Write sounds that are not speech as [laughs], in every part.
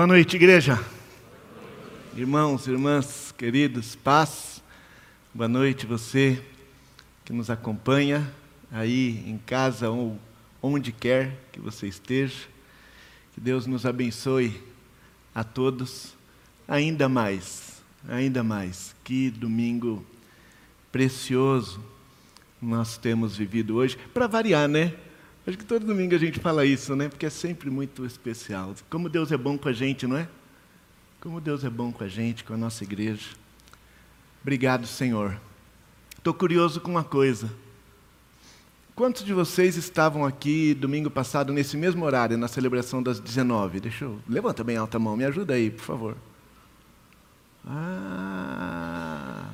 Boa noite, igreja. Irmãos, irmãs, queridos, paz. Boa noite, você que nos acompanha aí em casa ou onde quer que você esteja. Que Deus nos abençoe a todos ainda mais, ainda mais. Que domingo precioso nós temos vivido hoje, para variar, né? Acho que todo domingo a gente fala isso, né? Porque é sempre muito especial. Como Deus é bom com a gente, não é? Como Deus é bom com a gente, com a nossa igreja. Obrigado, Senhor. Estou curioso com uma coisa. Quantos de vocês estavam aqui domingo passado, nesse mesmo horário, na celebração das 19? Deixa eu. Levanta bem alta a mão, me ajuda aí, por favor. Ah,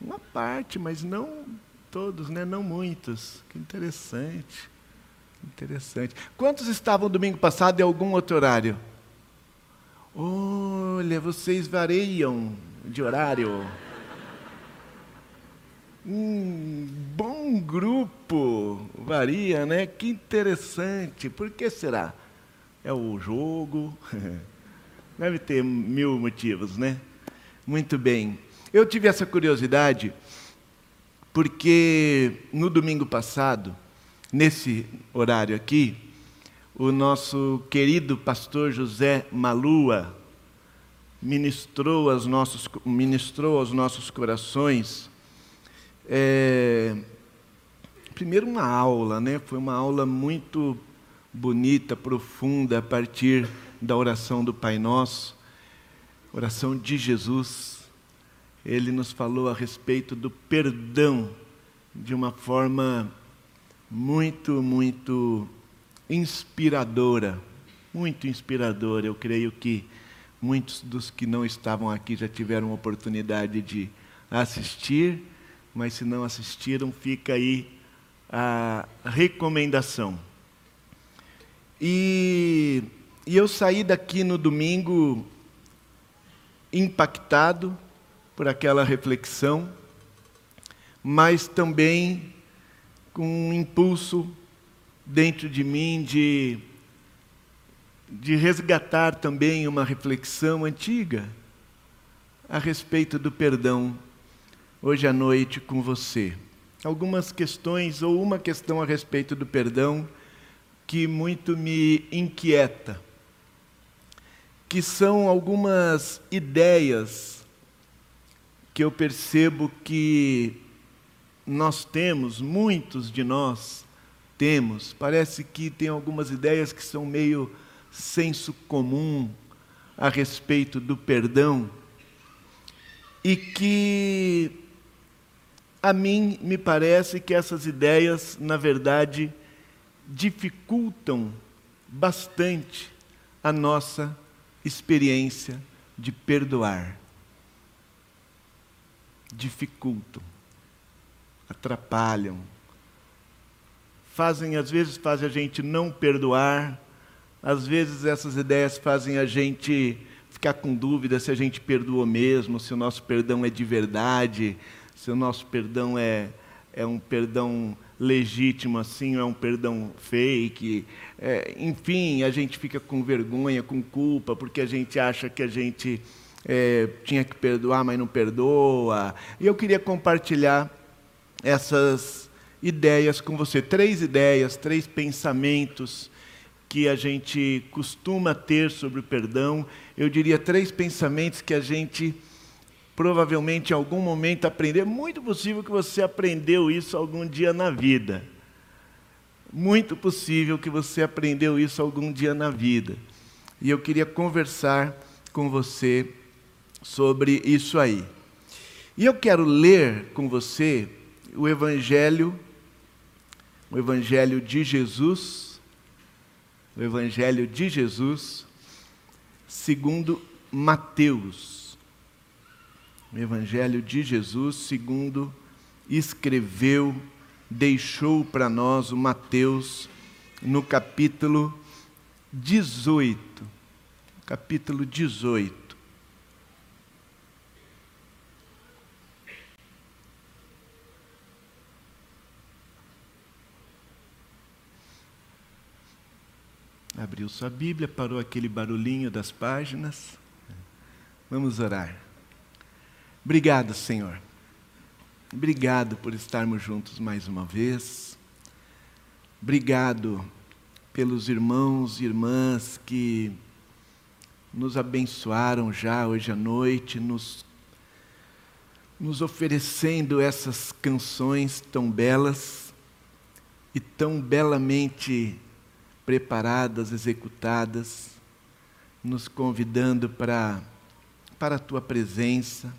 uma parte, mas não todos, né? Não muitos. Que interessante. Interessante. Quantos estavam domingo passado em algum outro horário? Olha, vocês variam de horário. Um bom grupo. Varia, né? Que interessante. Por que será? É o jogo. [laughs] Deve ter mil motivos, né? Muito bem. Eu tive essa curiosidade porque no domingo passado, nesse horário aqui, o nosso querido pastor José Malua ministrou aos nossos, ministrou aos nossos corações. É, primeiro, uma aula, né? foi uma aula muito bonita, profunda, a partir da oração do Pai Nosso, oração de Jesus ele nos falou a respeito do perdão de uma forma muito, muito inspiradora. Muito inspiradora. Eu creio que muitos dos que não estavam aqui já tiveram oportunidade de assistir, mas se não assistiram, fica aí a recomendação. E, e eu saí daqui no domingo impactado por aquela reflexão, mas também com um impulso dentro de mim de, de resgatar também uma reflexão antiga a respeito do perdão hoje à noite com você. Algumas questões, ou uma questão a respeito do perdão, que muito me inquieta, que são algumas ideias que eu percebo que nós temos, muitos de nós temos, parece que tem algumas ideias que são meio senso comum a respeito do perdão e que a mim me parece que essas ideias, na verdade, dificultam bastante a nossa experiência de perdoar. Dificultam, atrapalham, fazem, às vezes, fazem a gente não perdoar, às vezes essas ideias fazem a gente ficar com dúvida se a gente perdoou mesmo, se o nosso perdão é de verdade, se o nosso perdão é, é um perdão legítimo assim, ou é um perdão fake. É, enfim, a gente fica com vergonha, com culpa, porque a gente acha que a gente é, tinha que perdoar, mas não perdoa. E eu queria compartilhar essas ideias com você. Três ideias, três pensamentos que a gente costuma ter sobre o perdão. Eu diria três pensamentos que a gente provavelmente em algum momento aprendeu. Muito possível que você aprendeu isso algum dia na vida. Muito possível que você aprendeu isso algum dia na vida. E eu queria conversar com você sobre isso aí. E eu quero ler com você o Evangelho, o Evangelho de Jesus, o Evangelho de Jesus, segundo Mateus. O Evangelho de Jesus, segundo escreveu, deixou para nós o Mateus no capítulo 18. Capítulo 18. Abriu sua Bíblia, parou aquele barulhinho das páginas. Vamos orar. Obrigado, Senhor. Obrigado por estarmos juntos mais uma vez. Obrigado pelos irmãos e irmãs que nos abençoaram já hoje à noite, nos, nos oferecendo essas canções tão belas e tão belamente preparadas, executadas, nos convidando para, para a tua presença,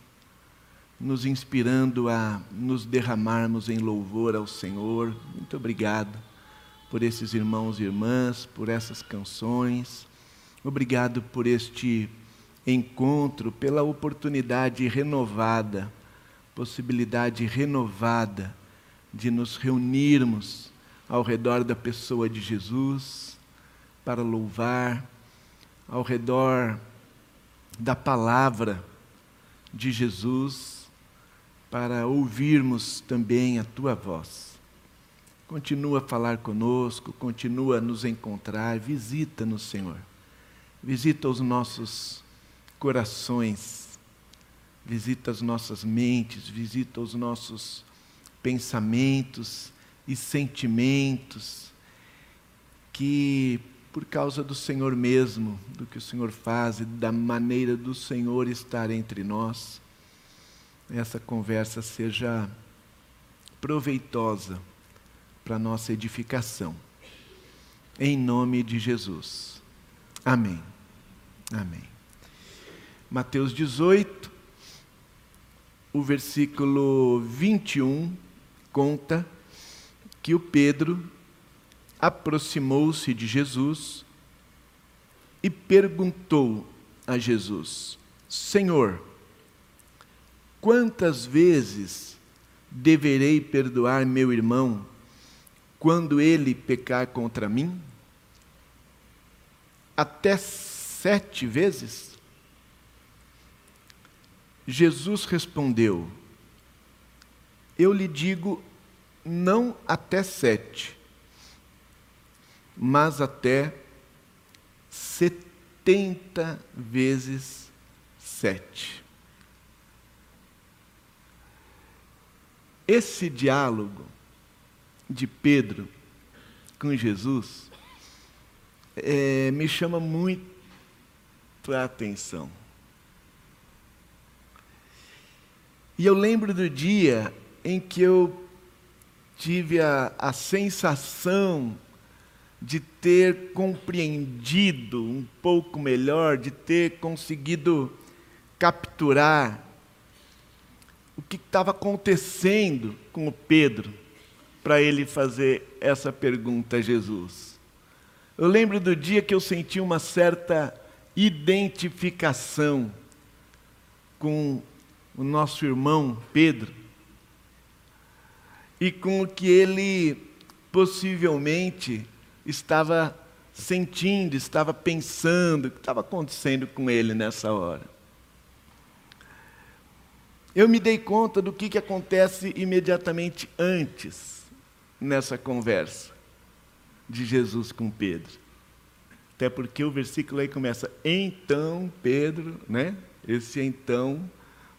nos inspirando a nos derramarmos em louvor ao Senhor. Muito obrigado por esses irmãos e irmãs, por essas canções. Obrigado por este encontro, pela oportunidade renovada, possibilidade renovada de nos reunirmos ao redor da pessoa de Jesus, para louvar, ao redor da palavra de Jesus, para ouvirmos também a tua voz. Continua a falar conosco, continua a nos encontrar, visita-nos, Senhor. Visita os nossos corações, visita as nossas mentes, visita os nossos pensamentos e sentimentos que, por causa do Senhor mesmo, do que o Senhor faz e da maneira do Senhor estar entre nós, essa conversa seja proveitosa para nossa edificação. Em nome de Jesus. Amém. Amém. Mateus 18, o versículo 21 conta que o Pedro aproximou-se de Jesus e perguntou a Jesus: Senhor, quantas vezes deverei perdoar meu irmão quando ele pecar contra mim? Até sete vezes? Jesus respondeu: Eu lhe digo não até sete, mas até setenta vezes sete. Esse diálogo de Pedro com Jesus é, me chama muito a atenção. E eu lembro do dia em que eu tive a, a sensação de ter compreendido um pouco melhor, de ter conseguido capturar o que estava acontecendo com o Pedro para ele fazer essa pergunta a Jesus. Eu lembro do dia que eu senti uma certa identificação com o nosso irmão Pedro e com o que ele possivelmente estava sentindo, estava pensando, o que estava acontecendo com ele nessa hora. Eu me dei conta do que, que acontece imediatamente antes nessa conversa de Jesus com Pedro. Até porque o versículo aí começa, então Pedro, né? Esse então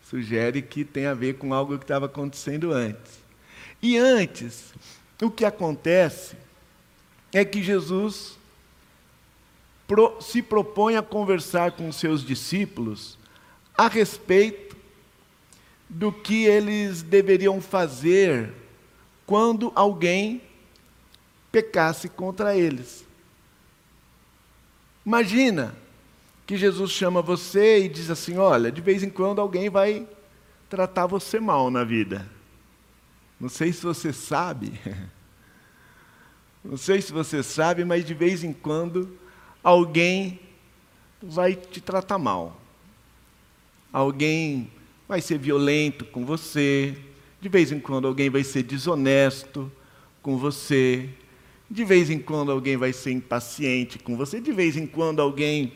sugere que tem a ver com algo que estava acontecendo antes. E antes, o que acontece é que Jesus se propõe a conversar com seus discípulos a respeito do que eles deveriam fazer quando alguém pecasse contra eles. Imagina que Jesus chama você e diz assim: olha, de vez em quando alguém vai tratar você mal na vida. Não sei se você sabe, [laughs] não sei se você sabe, mas de vez em quando alguém vai te tratar mal. Alguém vai ser violento com você, de vez em quando alguém vai ser desonesto com você, de vez em quando alguém vai ser impaciente com você, de vez em quando alguém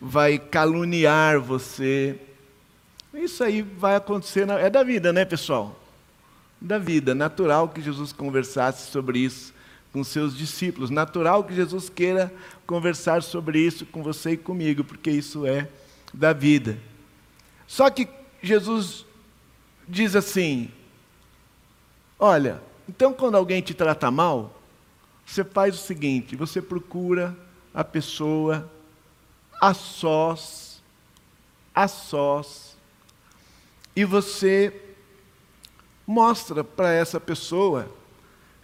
vai caluniar você. Isso aí vai acontecer, na... é da vida, né, pessoal? Da vida. Natural que Jesus conversasse sobre isso com seus discípulos. Natural que Jesus queira conversar sobre isso com você e comigo, porque isso é da vida. Só que Jesus diz assim: Olha, então quando alguém te trata mal, você faz o seguinte: você procura a pessoa a sós, a sós, e você mostra para essa pessoa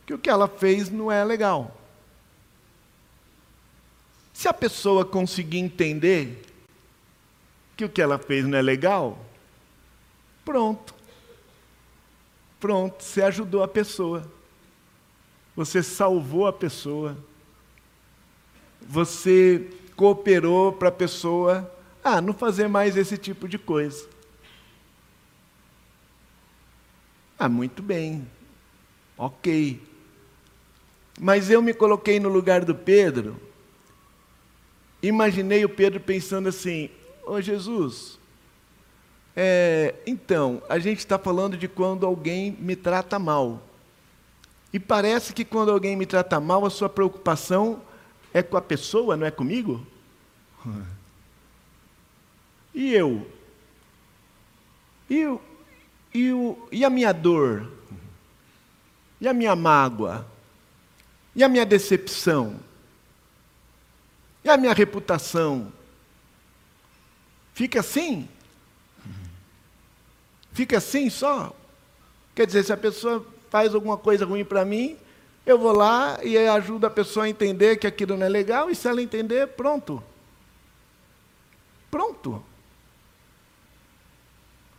que o que ela fez não é legal. Se a pessoa conseguir entender que o que ela fez não é legal, pronto. Pronto, você ajudou a pessoa. Você salvou a pessoa. Você cooperou para a pessoa ah, não fazer mais esse tipo de coisa. Ah, muito bem. Ok. Mas eu me coloquei no lugar do Pedro. Imaginei o Pedro pensando assim: Ô oh, Jesus, é, então, a gente está falando de quando alguém me trata mal. E parece que quando alguém me trata mal, a sua preocupação é com a pessoa, não é comigo? [laughs] E eu? E, o, e, o, e a minha dor? E a minha mágoa? E a minha decepção? E a minha reputação? Fica assim? Fica assim só? Quer dizer, se a pessoa faz alguma coisa ruim para mim, eu vou lá e ajudo a pessoa a entender que aquilo não é legal, e se ela entender, pronto. Pronto.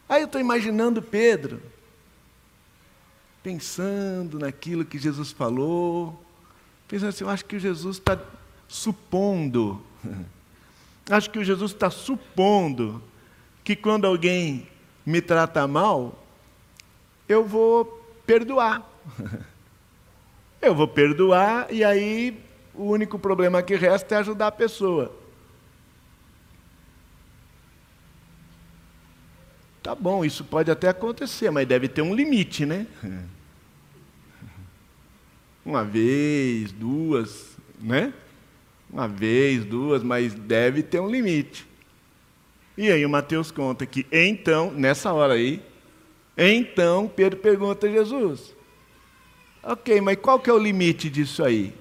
Aí eu estou imaginando Pedro, pensando naquilo que Jesus falou, pensando assim, eu acho que Jesus está supondo, [laughs] acho que o Jesus está supondo que quando alguém me trata mal, eu vou perdoar. [laughs] Eu vou perdoar e aí o único problema que resta é ajudar a pessoa. Tá bom, isso pode até acontecer, mas deve ter um limite, né? [laughs] Uma vez, duas, né? Uma vez, duas, mas deve ter um limite. E aí o Mateus conta que então, nessa hora aí, então Pedro pergunta a Jesus: Ok, mas qual que é o limite disso aí?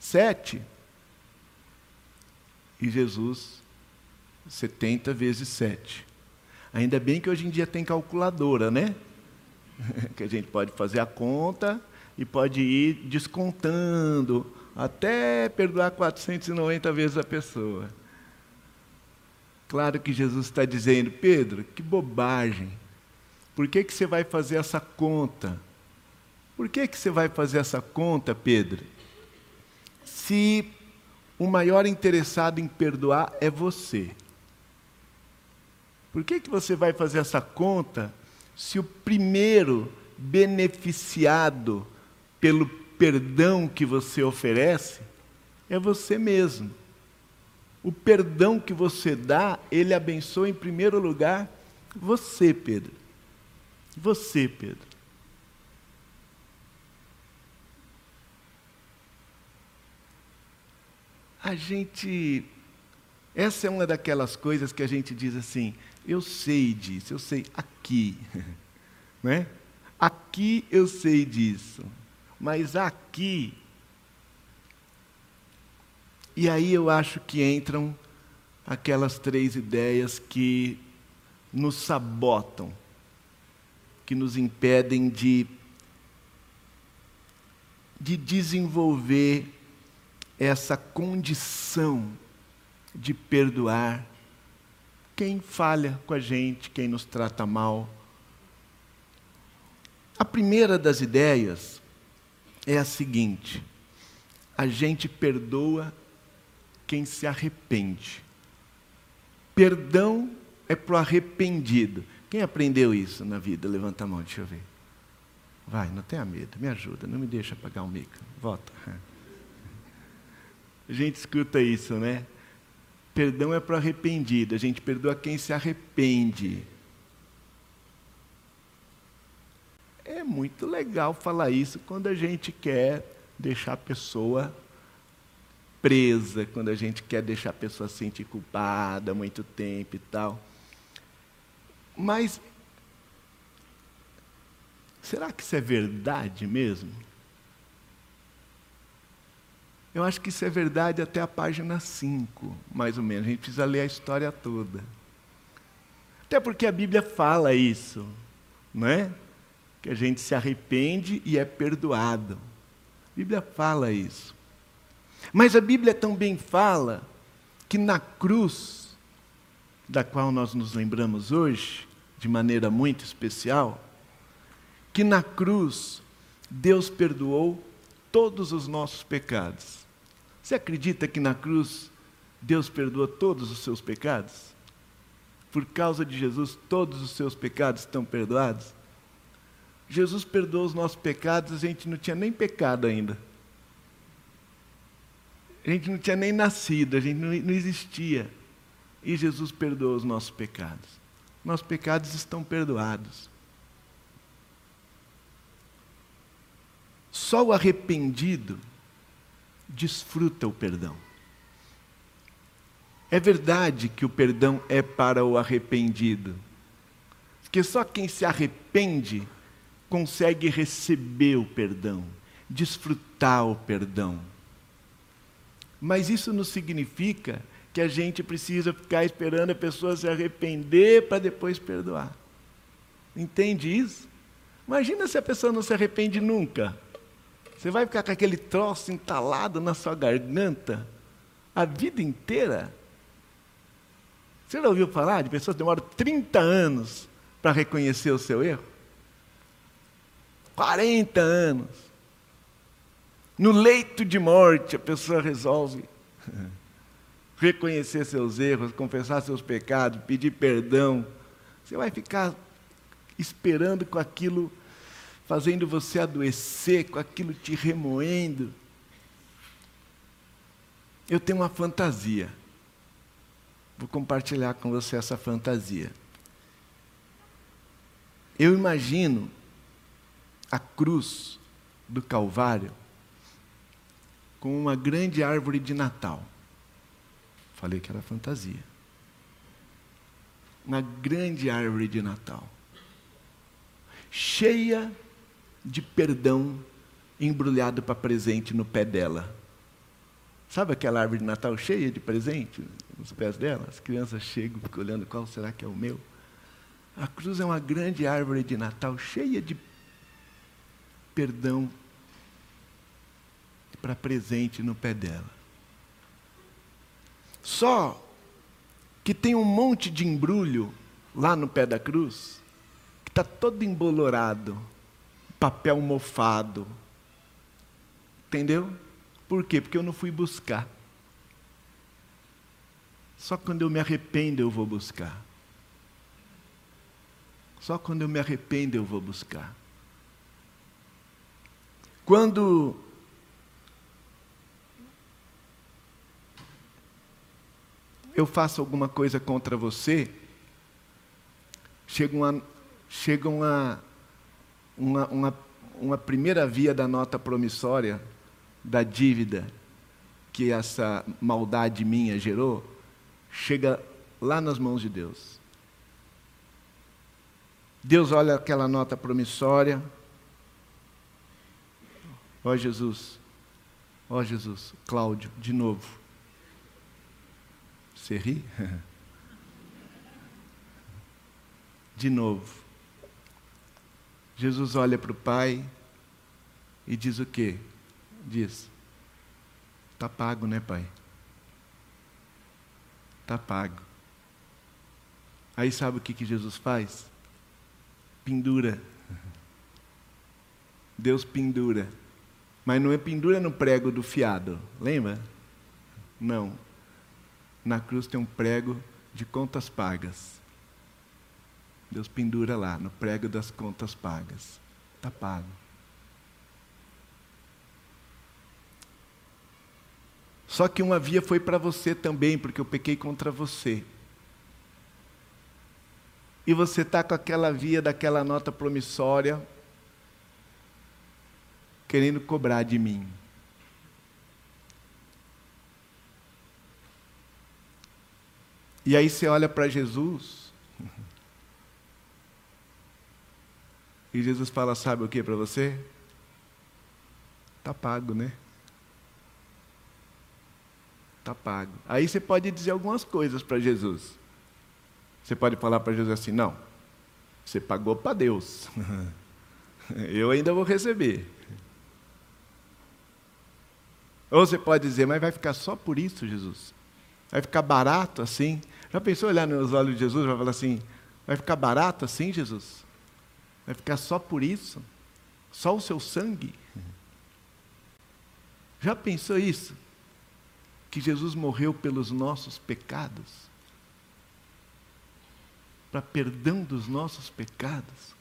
Sete. E Jesus, setenta vezes sete. Ainda bem que hoje em dia tem calculadora, né? [laughs] que a gente pode fazer a conta e pode ir descontando até perdoar 490 vezes a pessoa. Claro que Jesus está dizendo, Pedro, que bobagem. Por que, que você vai fazer essa conta? Por que, que você vai fazer essa conta, Pedro? Se o maior interessado em perdoar é você. Por que, que você vai fazer essa conta se o primeiro beneficiado pelo perdão que você oferece é você mesmo? O perdão que você dá, ele abençoa em primeiro lugar você, Pedro. Você, Pedro. A gente. Essa é uma daquelas coisas que a gente diz assim: eu sei disso, eu sei aqui. [laughs] né? Aqui eu sei disso. Mas aqui. E aí eu acho que entram aquelas três ideias que nos sabotam, que nos impedem de, de desenvolver essa condição de perdoar quem falha com a gente, quem nos trata mal. A primeira das ideias é a seguinte: a gente perdoa quem se arrepende. Perdão é para o arrependido. Quem aprendeu isso na vida? Levanta a mão, deixa eu ver. Vai, não tenha medo, me ajuda, não me deixa apagar o mico. Volta. [laughs] A gente escuta isso, né? Perdão é para arrependido, a gente perdoa quem se arrepende. É muito legal falar isso quando a gente quer deixar a pessoa presa, quando a gente quer deixar a pessoa sentir culpada muito tempo e tal. Mas será que isso é verdade mesmo? Eu acho que isso é verdade até a página 5, mais ou menos. A gente precisa ler a história toda. Até porque a Bíblia fala isso, não é? Que a gente se arrepende e é perdoado. A Bíblia fala isso. Mas a Bíblia também fala que na cruz, da qual nós nos lembramos hoje, de maneira muito especial, que na cruz Deus perdoou todos os nossos pecados. Você acredita que na cruz Deus perdoa todos os seus pecados? Por causa de Jesus, todos os seus pecados estão perdoados? Jesus perdoou os nossos pecados, a gente não tinha nem pecado ainda. A gente não tinha nem nascido, a gente não, existia. E Jesus perdoou os nossos pecados. Nossos pecados estão perdoados. Só o arrependido desfruta o perdão. É verdade que o perdão é para o arrependido, porque só quem se arrepende consegue receber o perdão, desfrutar o perdão. Mas isso não significa que a gente precisa ficar esperando a pessoa se arrepender para depois perdoar. Entende isso? Imagina se a pessoa não se arrepende nunca. Você vai ficar com aquele troço entalado na sua garganta a vida inteira. Você já ouviu falar de pessoas que demoram 30 anos para reconhecer o seu erro? 40 anos. No leito de morte, a pessoa resolve [laughs] reconhecer seus erros, confessar seus pecados, pedir perdão. Você vai ficar esperando com aquilo fazendo você adoecer, com aquilo te remoendo. Eu tenho uma fantasia. Vou compartilhar com você essa fantasia. Eu imagino a cruz do Calvário com uma grande árvore de Natal. Falei que era fantasia. Uma grande árvore de Natal. Cheia de perdão embrulhado para presente no pé dela. Sabe aquela árvore de Natal cheia de presente nos pés dela? As crianças chegam, ficam olhando qual será que é o meu. A cruz é uma grande árvore de Natal cheia de perdão para presente no pé dela. Só que tem um monte de embrulho lá no pé da cruz, que está todo embolorado papel mofado. Entendeu? Por quê? Porque eu não fui buscar. Só quando eu me arrependo eu vou buscar. Só quando eu me arrependo eu vou buscar. Quando eu faço alguma coisa contra você, chegam a, chegam a uma, uma, uma primeira via da nota promissória da dívida que essa maldade minha gerou, chega lá nas mãos de Deus. Deus olha aquela nota promissória. Ó oh, Jesus, ó oh, Jesus, Cláudio, de novo. Você ri? [laughs] De novo. Jesus olha para o Pai e diz o quê? Diz: Está pago, né, Pai? Está pago. Aí sabe o que, que Jesus faz? Pendura. Deus pendura. Mas não é pendura no prego do fiado, lembra? Não. Na cruz tem um prego de contas pagas. Deus pendura lá, no prego das contas pagas. Está pago. Só que uma via foi para você também, porque eu pequei contra você. E você está com aquela via daquela nota promissória, querendo cobrar de mim. E aí você olha para Jesus. E Jesus fala: Sabe o que para você? Está pago, né? Está pago. Aí você pode dizer algumas coisas para Jesus. Você pode falar para Jesus assim: Não, você pagou para Deus. [laughs] Eu ainda vou receber. Ou você pode dizer, mas vai ficar só por isso, Jesus? Vai ficar barato assim? Já pensou olhar nos olhos de Jesus e vai falar assim: vai ficar barato assim, Jesus? Vai ficar só por isso? Só o seu sangue? Já pensou isso? Que Jesus morreu pelos nossos pecados? Para perdão dos nossos pecados?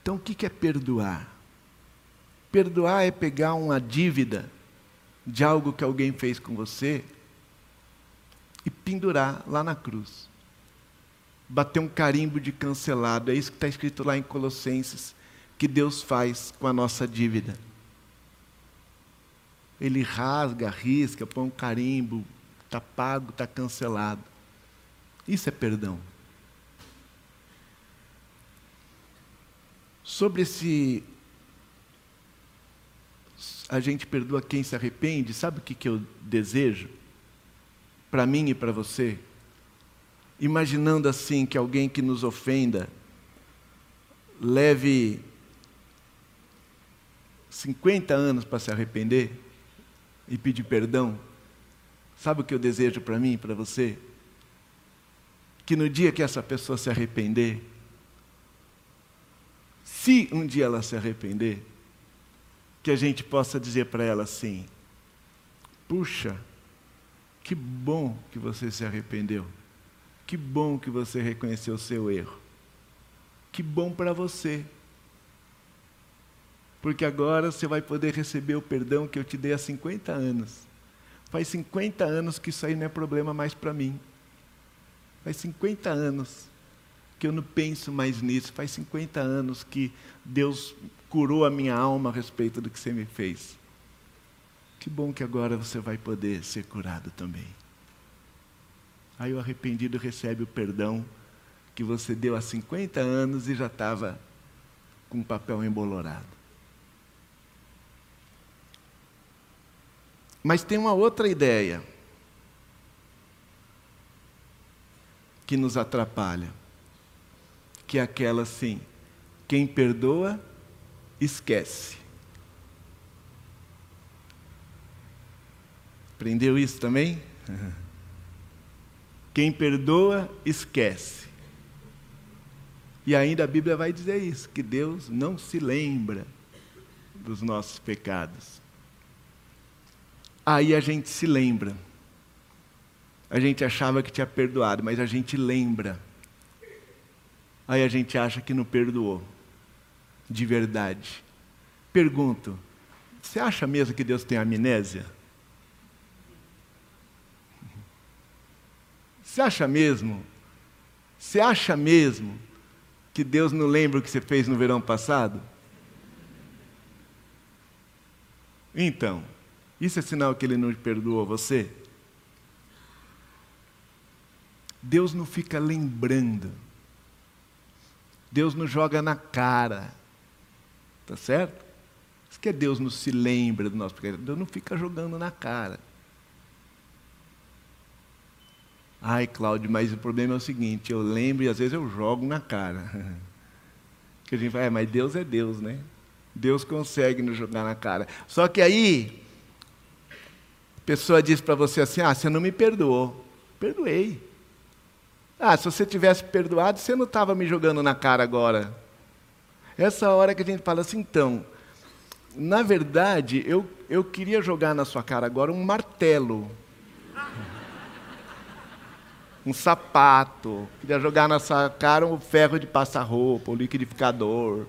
Então, o que é perdoar? Perdoar é pegar uma dívida de algo que alguém fez com você e pendurar lá na cruz. Bater um carimbo de cancelado. É isso que está escrito lá em Colossenses que Deus faz com a nossa dívida. Ele rasga, risca, põe um carimbo, está pago, está cancelado. Isso é perdão. Sobre esse. A gente perdoa quem se arrepende, sabe o que, que eu desejo? Para mim e para você? Imaginando assim que alguém que nos ofenda leve 50 anos para se arrepender e pedir perdão, sabe o que eu desejo para mim para você? Que no dia que essa pessoa se arrepender, se um dia ela se arrepender, que a gente possa dizer para ela assim: puxa, que bom que você se arrependeu, que bom que você reconheceu o seu erro, que bom para você porque agora você vai poder receber o perdão que eu te dei há 50 anos. Faz 50 anos que isso aí não é problema mais para mim. Faz 50 anos que eu não penso mais nisso. Faz 50 anos que Deus curou a minha alma a respeito do que você me fez. Que bom que agora você vai poder ser curado também. Aí o arrependido recebe o perdão que você deu há 50 anos e já estava com o papel embolorado. Mas tem uma outra ideia que nos atrapalha, que é aquela assim: quem perdoa, esquece. Aprendeu isso também? [laughs] Quem perdoa, esquece. E ainda a Bíblia vai dizer isso, que Deus não se lembra dos nossos pecados. Aí a gente se lembra. A gente achava que tinha perdoado, mas a gente lembra. Aí a gente acha que não perdoou. De verdade. Pergunto: você acha mesmo que Deus tem amnésia? Você acha mesmo? Você acha mesmo que Deus não lembra o que você fez no verão passado? Então, isso é sinal que ele não perdoou você? Deus não fica lembrando. Deus não joga na cara. Tá certo? Isso que é Deus não se lembra do nosso pecado. Deus não fica jogando na cara. Ai, Cláudio, mas o problema é o seguinte: eu lembro e às vezes eu jogo na cara. [laughs] Que a gente fala, é, mas Deus é Deus, né? Deus consegue nos jogar na cara. Só que aí, pessoa diz para você assim: Ah, você não me perdoou. Perdoei. Ah, se você tivesse perdoado, você não estava me jogando na cara agora. Essa hora que a gente fala assim, então, na verdade, eu, eu queria jogar na sua cara agora um martelo. Um sapato. Queria jogar na sua cara um ferro de passar roupa, um liquidificador.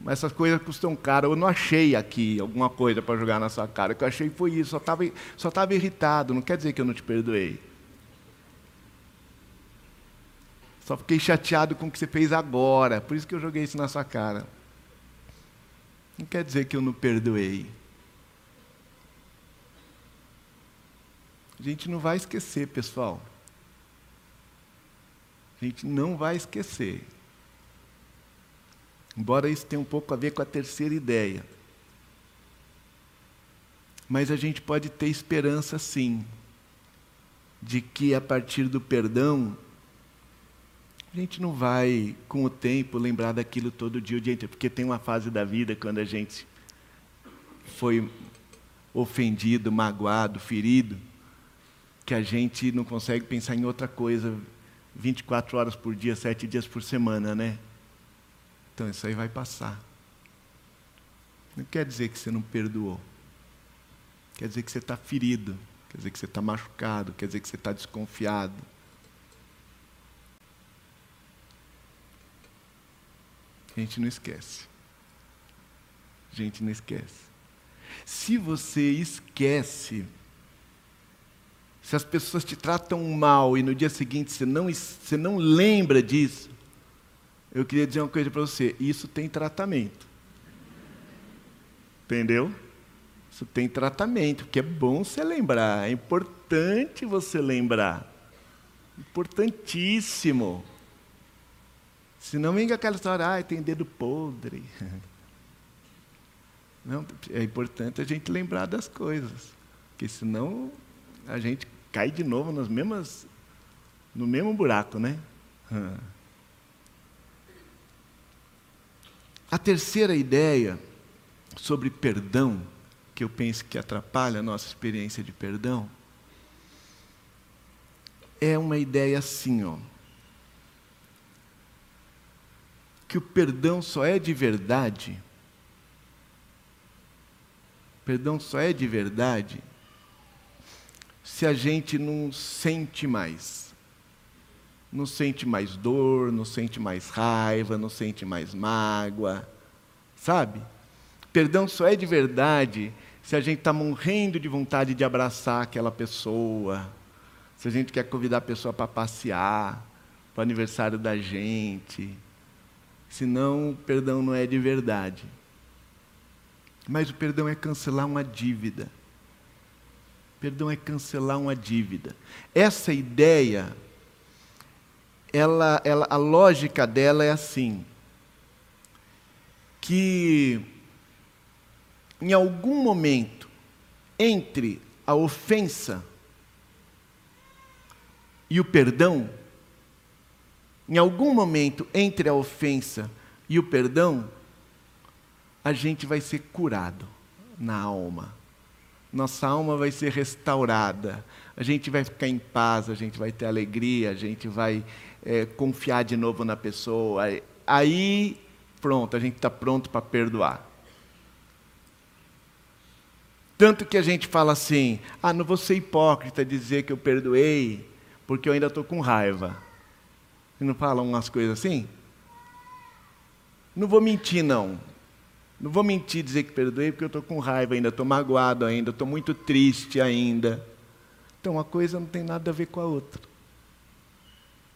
Mas essas coisas custam caro. Eu não achei aqui alguma coisa para jogar na sua cara. O que eu achei foi isso. Só estava só tava irritado. Não quer dizer que eu não te perdoei. Só fiquei chateado com o que você fez agora. Por isso que eu joguei isso na sua cara. Não quer dizer que eu não perdoei. A gente não vai esquecer, pessoal. A gente não vai esquecer. Embora isso tenha um pouco a ver com a terceira ideia. Mas a gente pode ter esperança, sim, de que a partir do perdão, a gente não vai, com o tempo, lembrar daquilo todo dia, o dia inteiro, porque tem uma fase da vida quando a gente foi ofendido, magoado, ferido, que a gente não consegue pensar em outra coisa 24 horas por dia, 7 dias por semana, né? Então isso aí vai passar. Não quer dizer que você não perdoou. Quer dizer que você está ferido. Quer dizer que você está machucado. Quer dizer que você está desconfiado. A gente não esquece. A gente não esquece. Se você esquece, se as pessoas te tratam mal e no dia seguinte você não, você não lembra disso, eu queria dizer uma coisa para você: isso tem tratamento. Entendeu? Isso tem tratamento, porque é bom você lembrar, é importante você lembrar. Importantíssimo. Se não vem aquela história, ah, tem dedo podre. [laughs] Não, é importante a gente lembrar das coisas, porque senão a gente cai de novo nas mesmas, no mesmo buraco, né? A terceira ideia sobre perdão, que eu penso que atrapalha a nossa experiência de perdão, é uma ideia assim, ó. Que o perdão só é de verdade. Perdão só é de verdade se a gente não sente mais. Não sente mais dor, não sente mais raiva, não sente mais mágoa. Sabe? Perdão só é de verdade se a gente está morrendo de vontade de abraçar aquela pessoa, se a gente quer convidar a pessoa para passear, para o aniversário da gente. Senão, perdão não é de verdade. Mas o perdão é cancelar uma dívida. Perdão é cancelar uma dívida. Essa ideia, ela, ela, a lógica dela é assim: que em algum momento entre a ofensa e o perdão, em algum momento entre a ofensa e o perdão, a gente vai ser curado na alma. Nossa alma vai ser restaurada. A gente vai ficar em paz, a gente vai ter alegria, a gente vai é, confiar de novo na pessoa. Aí pronto, a gente está pronto para perdoar. Tanto que a gente fala assim: ah, não vou ser hipócrita dizer que eu perdoei, porque eu ainda estou com raiva. E não falam umas coisas assim? Não vou mentir, não. Não vou mentir dizer que perdoei, porque eu estou com raiva ainda, estou magoado ainda, estou muito triste ainda. Então, uma coisa não tem nada a ver com a outra.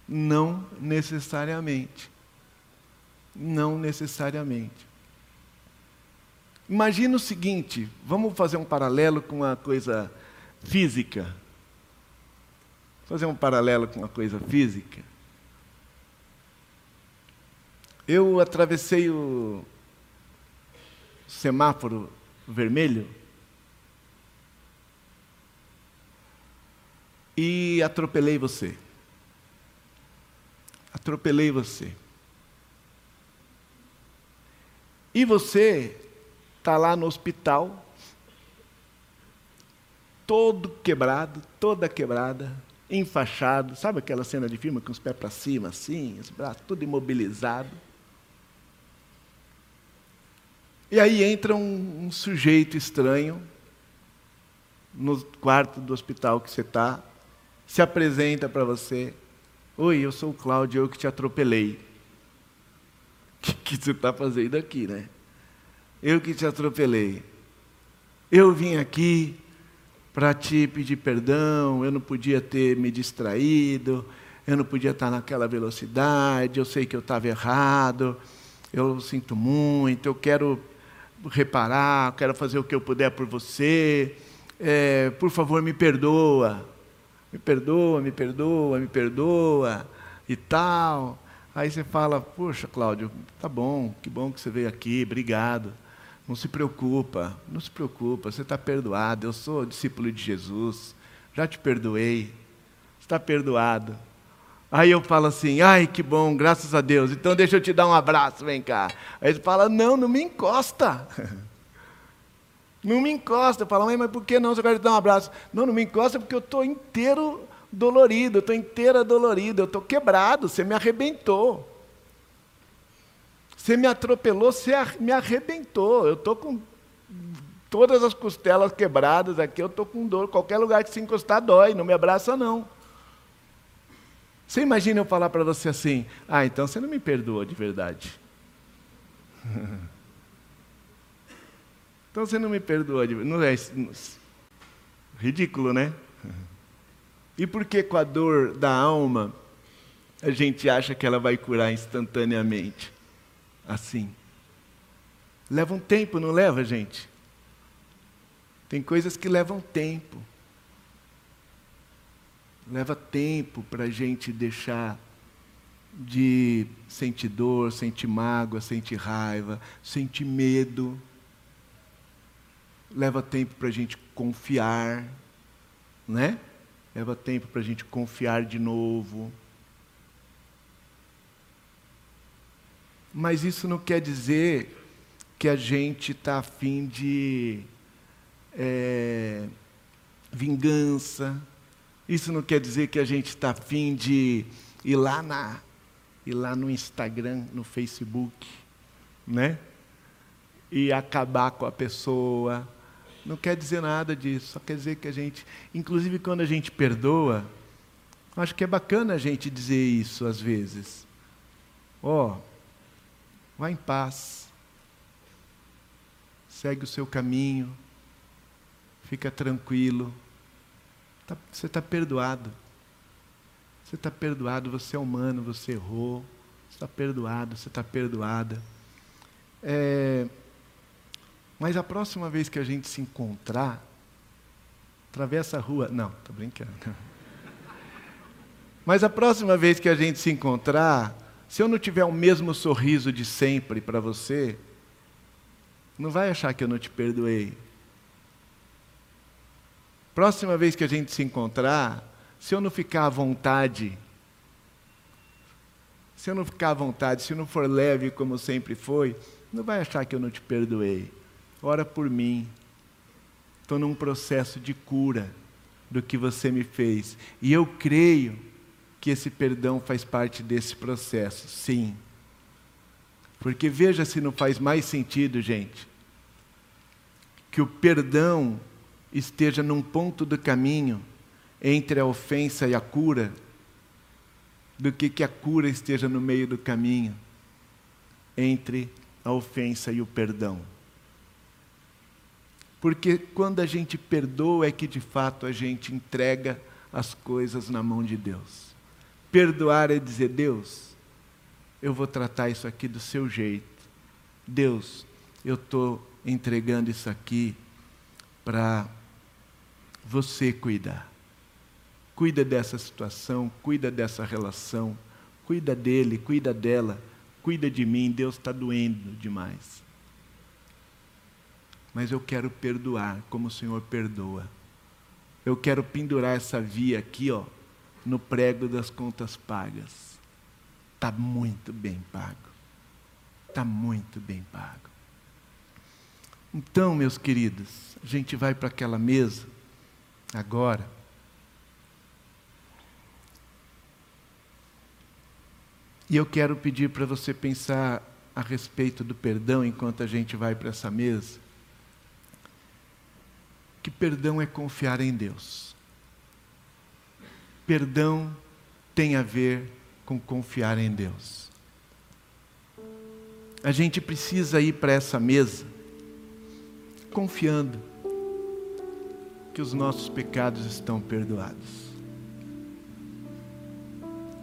Não necessariamente. Não necessariamente. Imagina o seguinte, vamos fazer um paralelo com uma coisa física. Fazer um paralelo com uma coisa física. Eu atravessei o semáforo vermelho e atropelei você. Atropelei você. E você está lá no hospital, todo quebrado, toda quebrada, enfaixado. Sabe aquela cena de filme com os pés para cima, assim, os braços tudo imobilizado? E aí entra um, um sujeito estranho no quarto do hospital que você está, se apresenta para você. Oi, eu sou o Cláudio, eu que te atropelei. O [laughs] que, que você está fazendo aqui, né? Eu que te atropelei. Eu vim aqui para te pedir perdão, eu não podia ter me distraído, eu não podia estar naquela velocidade, eu sei que eu estava errado, eu sinto muito, eu quero reparar, quero fazer o que eu puder por você, é, por favor me perdoa, me perdoa, me perdoa, me perdoa e tal. Aí você fala, poxa, Cláudio, tá bom, que bom que você veio aqui, obrigado. Não se preocupa, não se preocupa, você está perdoado, eu sou discípulo de Jesus, já te perdoei, está perdoado. Aí eu falo assim, ai que bom, graças a Deus, então deixa eu te dar um abraço, vem cá. Aí ele fala, não, não me encosta. [laughs] Não me encosta. Eu mãe, mas por que não? Você quer te dar um abraço? Não, não me encosta porque eu estou inteiro dolorido, eu estou inteira dolorido, eu estou quebrado, você me arrebentou. Você me atropelou, você me arrebentou. Eu estou com todas as costelas quebradas aqui, eu estou com dor. Qualquer lugar que se encostar dói, não me abraça não. Você imagina eu falar para você assim: ah, então você não me perdoa de verdade. [laughs] então você não me perdoa de verdade. Não é ridículo, né? E por que com a dor da alma a gente acha que ela vai curar instantaneamente? Assim. Leva um tempo, não leva, gente? Tem coisas que levam tempo. Leva tempo para a gente deixar de sentir dor, sentir mágoa, sentir raiva, sentir medo. Leva tempo para a gente confiar, né? Leva tempo para a gente confiar de novo. Mas isso não quer dizer que a gente está afim de é, vingança, isso não quer dizer que a gente está afim de ir lá, na, ir lá no Instagram, no Facebook, né? E acabar com a pessoa. Não quer dizer nada disso, só quer dizer que a gente, inclusive quando a gente perdoa, acho que é bacana a gente dizer isso às vezes. Ó, oh, vá em paz, segue o seu caminho, fica tranquilo. Tá, você está perdoado. Você está perdoado, você é humano, você errou. Você está perdoado, você está perdoada. É, mas a próxima vez que a gente se encontrar, atravessa a rua. Não, estou brincando. Mas a próxima vez que a gente se encontrar, se eu não tiver o mesmo sorriso de sempre para você, não vai achar que eu não te perdoei. Próxima vez que a gente se encontrar, se eu não ficar à vontade, se eu não ficar à vontade, se eu não for leve como sempre foi, não vai achar que eu não te perdoei. Ora por mim. Estou num processo de cura do que você me fez. E eu creio que esse perdão faz parte desse processo, sim. Porque veja se não faz mais sentido, gente, que o perdão esteja num ponto do caminho entre a ofensa e a cura, do que que a cura esteja no meio do caminho entre a ofensa e o perdão. Porque quando a gente perdoa é que de fato a gente entrega as coisas na mão de Deus. Perdoar é dizer: Deus, eu vou tratar isso aqui do seu jeito. Deus, eu estou entregando isso aqui para você cuidar. Cuida dessa situação, cuida dessa relação, cuida dele, cuida dela, cuida de mim. Deus está doendo demais. Mas eu quero perdoar como o Senhor perdoa. Eu quero pendurar essa via aqui, ó, no prego das contas pagas. Está muito bem pago. Está muito bem pago. Então, meus queridos, a gente vai para aquela mesa agora. E eu quero pedir para você pensar a respeito do perdão enquanto a gente vai para essa mesa. Que perdão é confiar em Deus. Perdão tem a ver com confiar em Deus. A gente precisa ir para essa mesa confiando que os nossos pecados estão perdoados.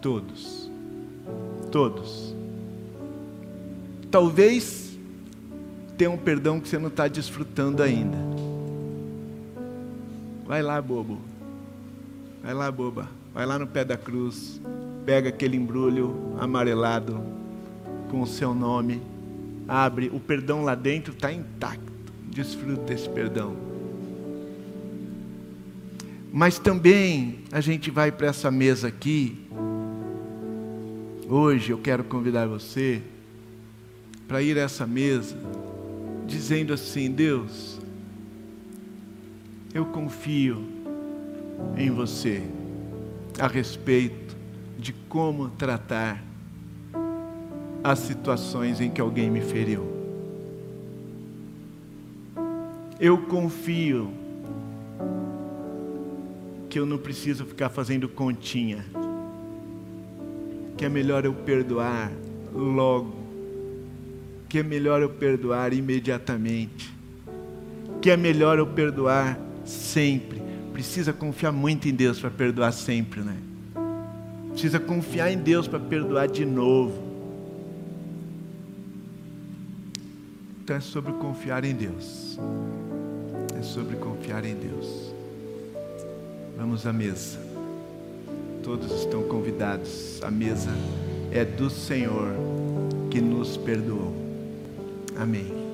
todos. Todos. Talvez tenha um perdão que você não está desfrutando ainda. Vai lá, bobo. Vai lá, boba. Vai lá no pé da cruz. Pega aquele embrulho amarelado com o seu nome. Abre. O perdão lá dentro está intacto. Desfruta esse perdão. Mas também a gente vai para essa mesa aqui. Hoje eu quero convidar você para ir a essa mesa dizendo assim: Deus, eu confio em você a respeito de como tratar as situações em que alguém me feriu. Eu confio que eu não preciso ficar fazendo continha, que é melhor eu perdoar logo, que é melhor eu perdoar imediatamente, que é melhor eu perdoar sempre. Precisa confiar muito em Deus para perdoar sempre, né? Precisa confiar em Deus para perdoar de novo. Então é sobre confiar em Deus. É sobre confiar em Deus. Vamos à mesa. Todos estão convidados. A mesa é do Senhor que nos perdoou. Amém.